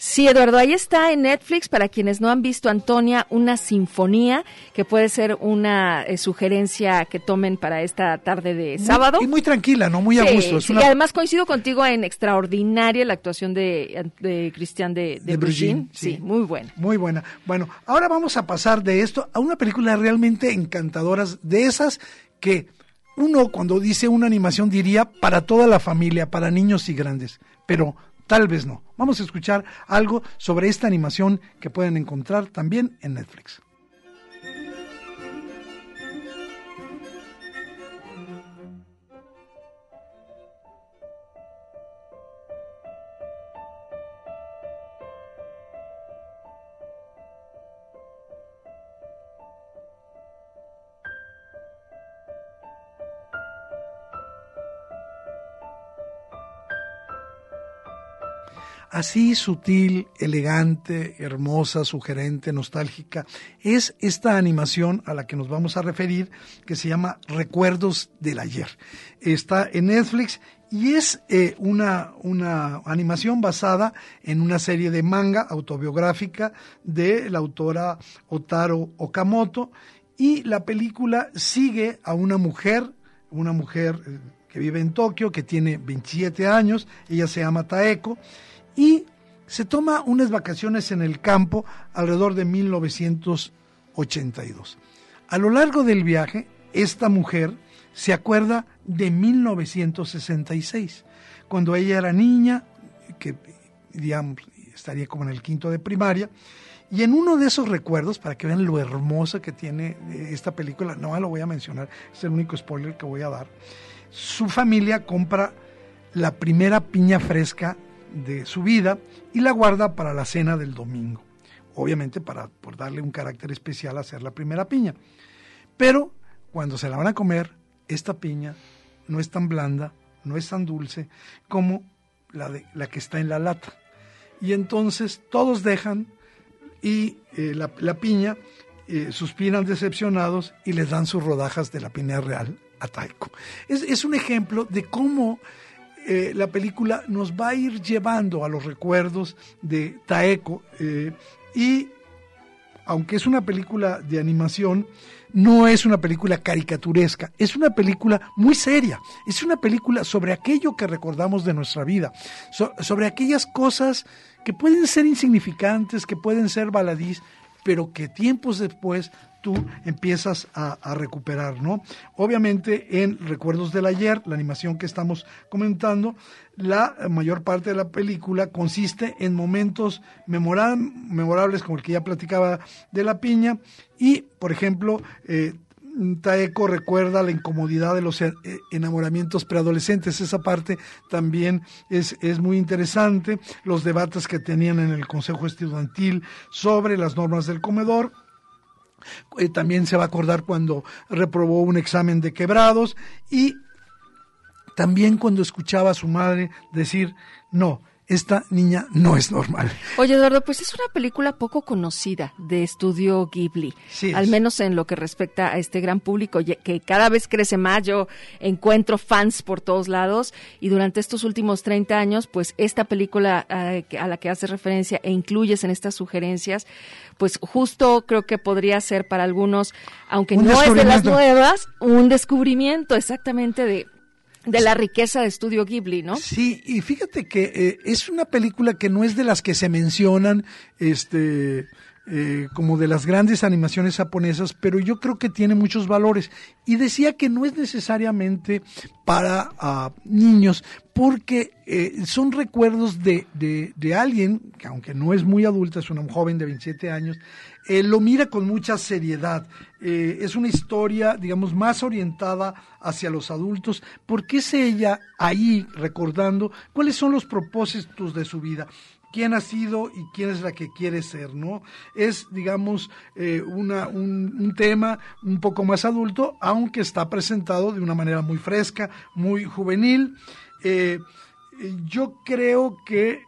Sí, Eduardo, ahí está en Netflix para quienes no han visto Antonia, una sinfonía que puede ser una eh, sugerencia que tomen para esta tarde de sábado. y muy tranquila, ¿no? Muy a gusto. Y además coincido contigo en extraordinaria la actuación de, de Cristian de, de, Sí. muy buena. Muy buena. Bueno, ahora vamos a pasar de esto a una película realmente encantadora, de esas que uno cuando dice una animación diría para toda la familia, para niños y grandes, pero Tal vez no. Vamos a escuchar algo sobre esta animación que pueden encontrar también en Netflix. Así sutil, elegante, hermosa, sugerente, nostálgica, es esta animación a la que nos vamos a referir, que se llama Recuerdos del Ayer. Está en Netflix y es eh, una, una animación basada en una serie de manga autobiográfica de la autora Otaro Okamoto y la película sigue a una mujer, una mujer eh, que vive en Tokio, que tiene 27 años, ella se llama Taeko, y se toma unas vacaciones en el campo alrededor de 1982. A lo largo del viaje, esta mujer se acuerda de 1966, cuando ella era niña, que estaría como en el quinto de primaria, y en uno de esos recuerdos, para que vean lo hermosa que tiene esta película, no lo voy a mencionar, es el único spoiler que voy a dar, su familia compra la primera piña fresca de su vida y la guarda para la cena del domingo. Obviamente para por darle un carácter especial a hacer la primera piña. Pero cuando se la van a comer, esta piña no es tan blanda, no es tan dulce como la, de, la que está en la lata. Y entonces todos dejan y eh, la, piña eh, suspiran decepcionados y les dan sus rodajas de la piña real a Taiko. Es, es un ejemplo de cómo eh, la película nos va a ir llevando a los recuerdos de Taeko eh, y aunque es una película de animación, no es una película caricaturesca, es una película muy seria, es una película sobre aquello que recordamos de nuestra vida, sobre aquellas cosas que pueden ser insignificantes, que pueden ser baladís, pero que tiempos después tú empiezas a, recuperar, ¿no? Obviamente en Recuerdos del Ayer, la animación que estamos comentando, la mayor parte de la película consiste en momentos memorables, como el que ya platicaba de la piña, y, por ejemplo, eh, Taeko recuerda la incomodidad de los eh, enamoramientos preadolescentes. Esa parte también es, es, muy interesante. Los debates que tenían en el Consejo Estudiantil sobre las normas del comedor. Eh, también se va a acordar cuando reprobó un examen de quebrados y también cuando escuchaba a su madre decir, no, esta niña no es normal. Oye, Eduardo, pues es una película poco conocida de estudio Ghibli, Sí al menos en lo que respecta a este gran público que cada vez crece más. Yo encuentro fans por todos lados y durante estos últimos 30 años, pues esta película eh, a la que haces referencia e incluyes en estas sugerencias, pues justo creo que podría ser para algunos, aunque Un no es de las nuevas, un descubrimiento exactamente de, de la riqueza de estudio Ghibli, ¿no? Sí, y fíjate que eh, es una película que no es de las que se mencionan, este, eh, como de las grandes animaciones japonesas, pero yo creo que tiene muchos valores. Y decía que no es necesariamente para ah, niños, porque eh, son recuerdos de, de, de alguien, que aunque no es muy adulta, es una joven de 27 años, eh, lo mira con mucha seriedad. Eh, es una historia, digamos, más orientada hacia los adultos, porque es ella ahí recordando cuáles son los propósitos de su vida quién ha sido y quién es la que quiere ser, ¿no? Es, digamos, eh, una, un, tema un poco más adulto, aunque está presentado de una manera muy fresca, muy juvenil. Yo creo que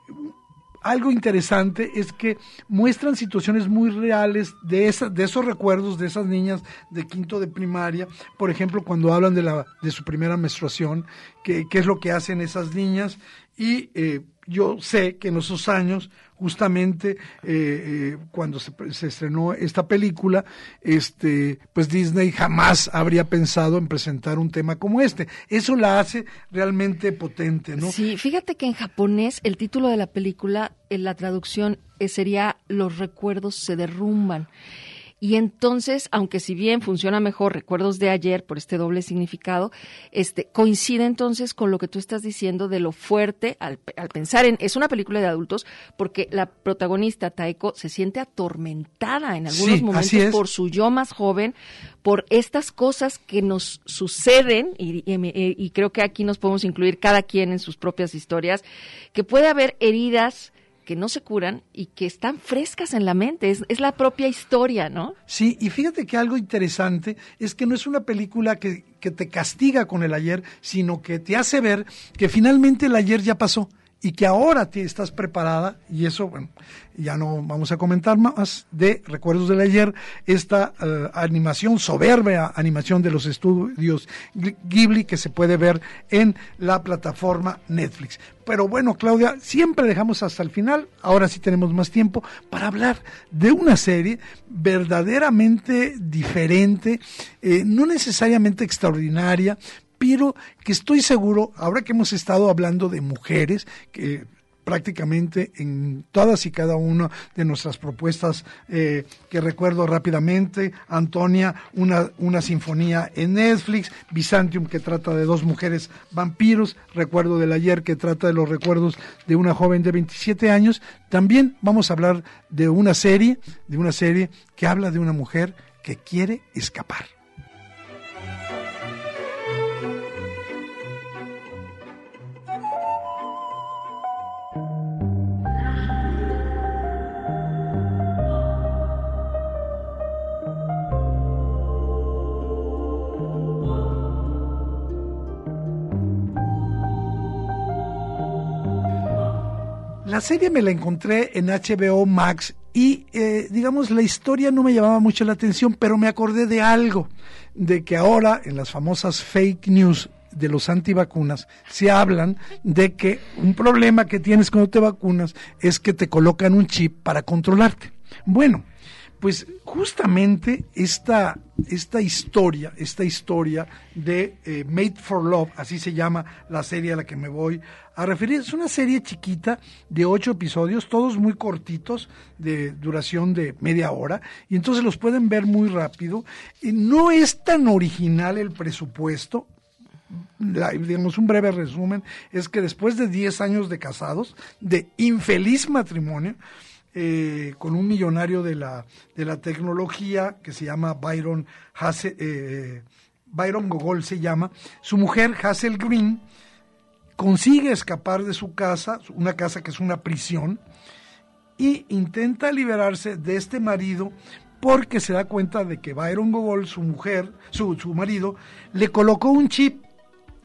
algo interesante es que muestran situaciones muy reales de, esa, de esos recuerdos de esas niñas de quinto de primaria, por ejemplo, cuando hablan de, la, de su primera menstruación, qué qué es lo que hacen esas niñas, y eh, yo sé que en esos años, justamente eh, eh, cuando se, se estrenó esta película, este, pues Disney jamás habría pensado en presentar un tema como este. Eso la hace realmente potente, ¿no? Sí, fíjate que en japonés el título de la película, en la traducción eh, sería Los recuerdos se derrumban. Y entonces, aunque si bien funciona mejor Recuerdos de ayer por este doble significado, este coincide entonces con lo que tú estás diciendo de lo fuerte al, al pensar en es una película de adultos porque la protagonista Taeko se siente atormentada en algunos Sí, momentos por su yo más joven, por estas cosas que nos suceden, y, y- y- y creo que aquí nos podemos incluir cada quien en sus propias historias, que puede haber heridas que no se curan y que están frescas en la mente, es, es la propia historia, ¿no? Sí, y fíjate que algo interesante es que no es una película que, que te castiga con el ayer, sino que te hace ver que finalmente el ayer ya pasó y que ahora te estás preparada, y eso, bueno, ya no vamos a comentar más de Recuerdos del Ayer, esta eh, animación, soberbia animación de los estudios Ghi- Ghibli que se puede ver en la plataforma Netflix. Pero bueno, Claudia, siempre dejamos hasta el final, ahora sí tenemos más tiempo para hablar de una serie verdaderamente diferente, eh, no necesariamente extraordinaria, pero que estoy seguro, ahora que hemos estado hablando de mujeres, que prácticamente en todas y cada una de nuestras propuestas eh, que recuerdo rápidamente, Antonia, una, una sinfonía en Netflix, Byzantium que trata de dos mujeres vampiros, recuerdo del ayer que trata de los recuerdos de una joven de 27 años, también vamos a hablar de una serie, de una serie que habla de una mujer que quiere escapar. La serie me la encontré en HBO Max y, eh, digamos, la historia no me llamaba mucho la atención, pero me acordé de algo, de que ahora en las famosas fake news de los antivacunas se hablan de que un problema que tienes cuando te vacunas es que te colocan un chip para controlarte. Bueno, pues justamente esta, esta historia, esta historia de eh, Made for Love, así se llama la serie a la que me voy a referir, es una serie chiquita de ocho episodios, todos muy cortitos, de duración de media hora, y entonces los pueden ver muy rápido. No es tan original el presupuesto, la- digamos, un breve resumen, es que después de 10 años de casados, de infeliz matrimonio, eh, con un millonario de la, de la tecnología que se llama Byron Hassel, eh, Byron Gogol se llama, su mujer Hazel Green consigue escapar de su casa, una casa que es una prisión, y intenta liberarse de este marido porque se da cuenta de que Byron Gogol, su mujer, su, su marido, le colocó un chip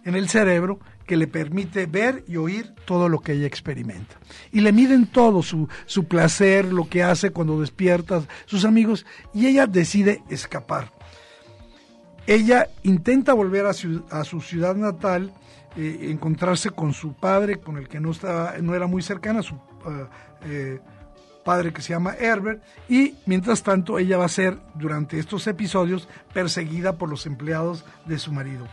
en el cerebro que le permite ver y oír todo lo que ella experimenta. Y le miden todo, su, su placer, lo que hace cuando despierta, sus amigos, y ella decide escapar. Ella intenta volver a su, a su ciudad natal, eh, encontrarse con su padre, con el que no, estaba, no era muy cercana, su uh, eh, padre que se llama Herbert, y mientras tanto ella va a ser durante estos episodios perseguida por los empleados de su marido.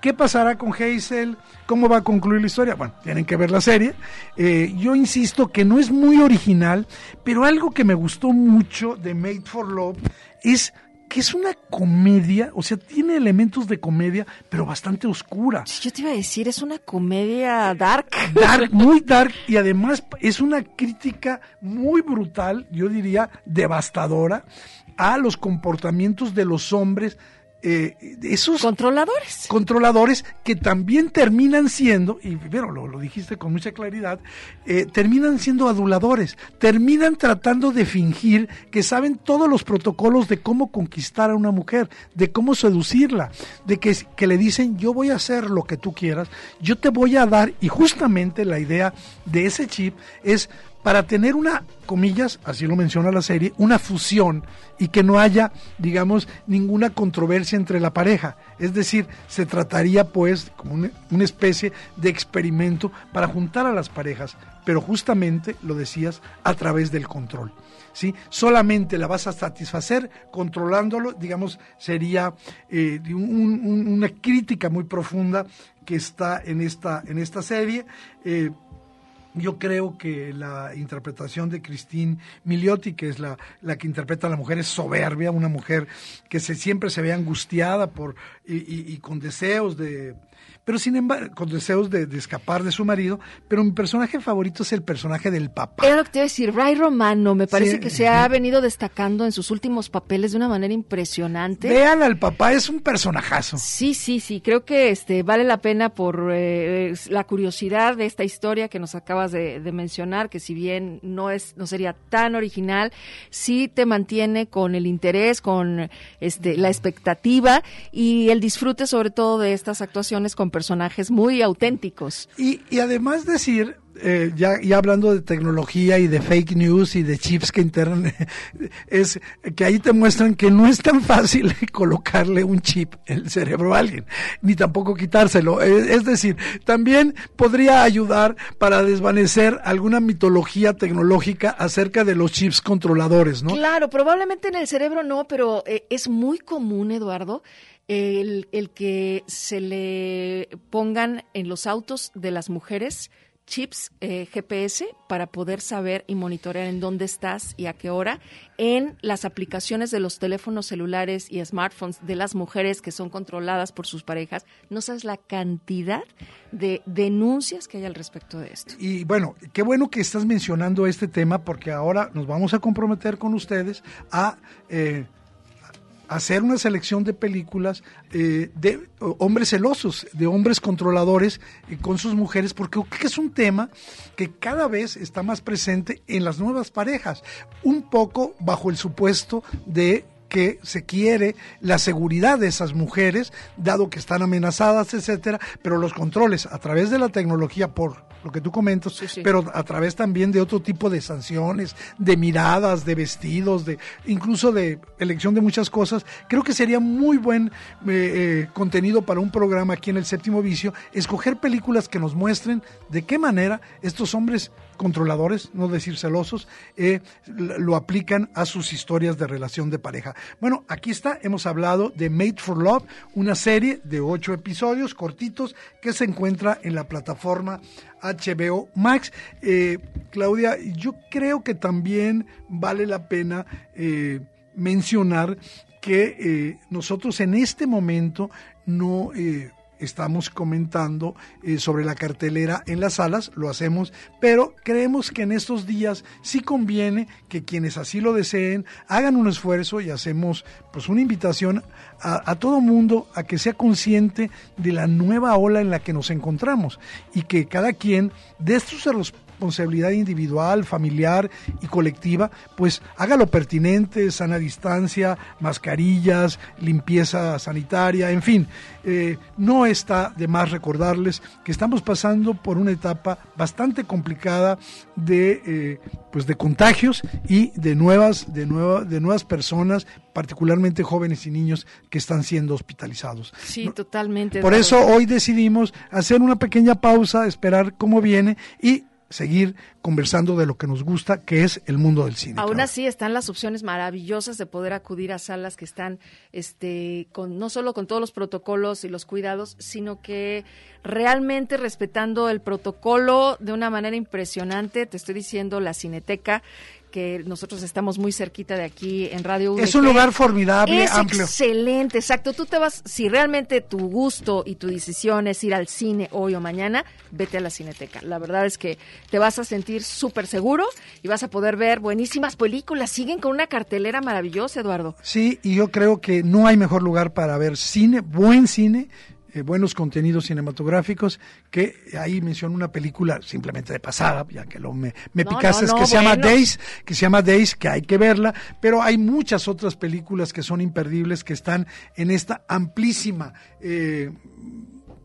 ¿Qué pasará con Hazel? ¿Cómo va a concluir la historia? Bueno, tienen que ver la serie. Eh, yo insisto que no es muy original, pero algo que me gustó mucho de Made for Love es que es una comedia, o sea, tiene elementos de comedia, pero bastante oscura. Yo te iba a decir, es una comedia dark. Dark, muy dark, y además es una crítica muy brutal, yo diría devastadora, a los comportamientos de los hombres eh, esos controladores. controladores que también terminan siendo y pero lo, lo dijiste con mucha claridad eh, terminan siendo aduladores terminan tratando de fingir que saben todos los protocolos de cómo conquistar a una mujer de cómo seducirla de que, que le dicen yo voy a hacer lo que tú quieras yo te voy a dar y justamente la idea de ese chip es para tener una, comillas, así lo menciona la serie, una fusión y que no haya, digamos, ninguna controversia entre la pareja. Es decir, se trataría pues como una, especie de experimento para juntar a las parejas, pero justamente, lo decías, a través del control. ¿Sí? Solamente la vas a satisfacer controlándolo, digamos, sería eh, un, un, una crítica muy profunda que está en esta, en esta serie. Eh, yo creo que la interpretación de Christine Miliotti, que es la, la, que interpreta a la mujer, es soberbia, una mujer que se, siempre se ve angustiada por, y, con deseos de, pero sin embargo, con deseos de, de, escapar de su marido, pero mi personaje favorito es el personaje del papá. Era lo que te iba a decir, Ray Romano, me parece sí, que se ha venido destacando en sus últimos papeles de una manera impresionante. Vean al papá, es un personajazo. Sí, sí, sí, creo que este vale la pena por eh, la curiosidad de esta historia que nos acabas de, de, mencionar, que si bien no es, no sería tan original, sí te mantiene con el interés, con este la expectativa y el disfrute sobre todo de estas actuaciones con personajes muy auténticos. Y, y además decir, eh, ya, ya, hablando de tecnología y de fake news y de chips que internan, es que ahí te muestran que no es tan fácil colocarle un chip en el cerebro a alguien, ni tampoco quitárselo. Es decir, también podría ayudar para desvanecer alguna mitología tecnológica acerca de los chips controladores, ¿no? Claro, probablemente en el cerebro no, pero eh, es muy común, Eduardo, el, que se le pongan en los autos de las mujeres chips eh, GPS para poder saber y monitorear en dónde estás y a qué hora en las aplicaciones de los teléfonos celulares y smartphones de las mujeres que son controladas por sus parejas. No sabes la cantidad de denuncias que hay al respecto de esto. Y bueno, qué bueno que estás mencionando este tema porque ahora nos vamos a comprometer con ustedes a... Eh, hacer una selección de películas eh, de hombres celosos, de hombres controladores eh, con sus mujeres, porque es un tema que cada vez está más presente en las nuevas parejas, un poco bajo el supuesto de que se quiere la seguridad de esas mujeres, dado que están amenazadas, etcétera, pero los controles a través de la tecnología por lo que tú comentas, sí, sí. pero a través también de otro tipo de sanciones, de miradas, de vestidos, de incluso de elección de muchas cosas. Creo que sería muy buen eh, eh, contenido para un programa aquí en el séptimo vicio, escoger películas que nos muestren de qué manera estos hombres controladores, no decir celosos, eh, lo aplican a sus historias de relación de pareja. Bueno, aquí está, hemos hablado de Made for Love, una serie de ocho episodios cortitos que se encuentra en la plataforma HBO Max. Eh, Claudia, yo creo que también vale la pena eh, mencionar que nosotros en este momento no estamos comentando eh, sobre la cartelera en las salas, lo hacemos, pero creemos que en estos días sí conviene que quienes así lo deseen hagan un esfuerzo y hacemos pues una invitación a, todo mundo a que sea consciente de la nueva ola en la que nos encontramos y que cada quien dé sus responsabilidad individual, familiar y colectiva, pues hágalo pertinente, sana distancia, mascarillas, limpieza sanitaria, en fin, eh, no está de más recordarles que estamos pasando por una etapa bastante complicada de, eh, pues de contagios y de nuevas, de, de nuevas personas, particularmente jóvenes y niños que están siendo hospitalizados. Sí, totalmente. Por eso hoy decidimos hacer una pequeña pausa, esperar cómo viene y seguir conversando de lo que nos gusta, que es el mundo del cine. Aún así están las opciones maravillosas de poder acudir a salas que están, este, con no solo con todos los protocolos y los cuidados, sino que realmente respetando el protocolo de una manera impresionante. Te estoy diciendo la Cineteca que nosotros estamos muy cerquita de aquí en Radio Es un lugar formidable, es amplio. Excelente, exacto. Tú te vas, si realmente tu gusto y tu decisión es ir al cine hoy o mañana, vete a la cineteca. La verdad es que te vas a sentir súper seguro y vas a poder ver buenísimas películas. Siguen con una cartelera maravillosa, Eduardo. Sí, y yo creo que no hay mejor lugar para ver cine, buen cine, eh, buenos contenidos cinematográficos, que ahí menciono una película simplemente de pasada, ya que lo me, me picaste, que se llama Days, que se llama Days, que hay que verla, pero hay muchas otras películas que son imperdibles, que están en esta amplísima eh,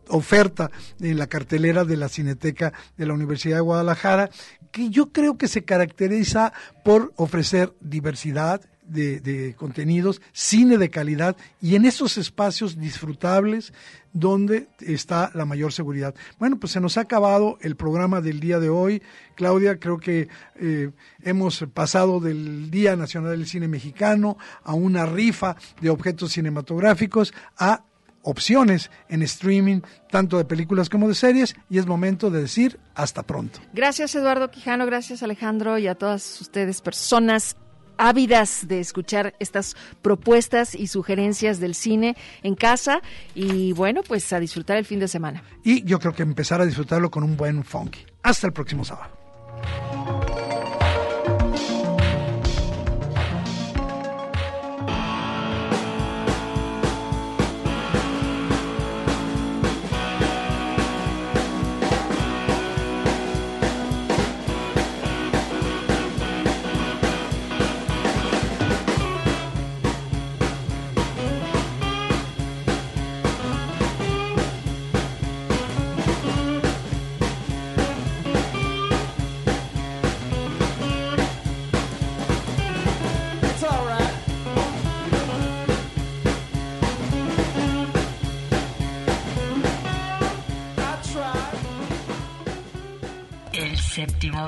oferta en la cartelera de la Cineteca de la Universidad de Guadalajara, que yo creo que se caracteriza por ofrecer diversidad, de, contenidos, cine de calidad y en esos espacios disfrutables donde está la mayor seguridad. Bueno, pues se nos ha acabado el programa del día de hoy. Claudia, creo que eh, hemos pasado del Día Nacional del Cine Mexicano a una rifa de objetos cinematográficos a opciones en streaming, tanto de películas como de series, y es momento de decir hasta pronto. Gracias Eduardo Quijano, gracias Alejandro y a todas ustedes personas ávidas de escuchar estas propuestas y sugerencias del cine en casa y bueno, pues a disfrutar el fin de semana. Y yo creo que empezar a disfrutarlo con un buen funky. Hasta el próximo sábado.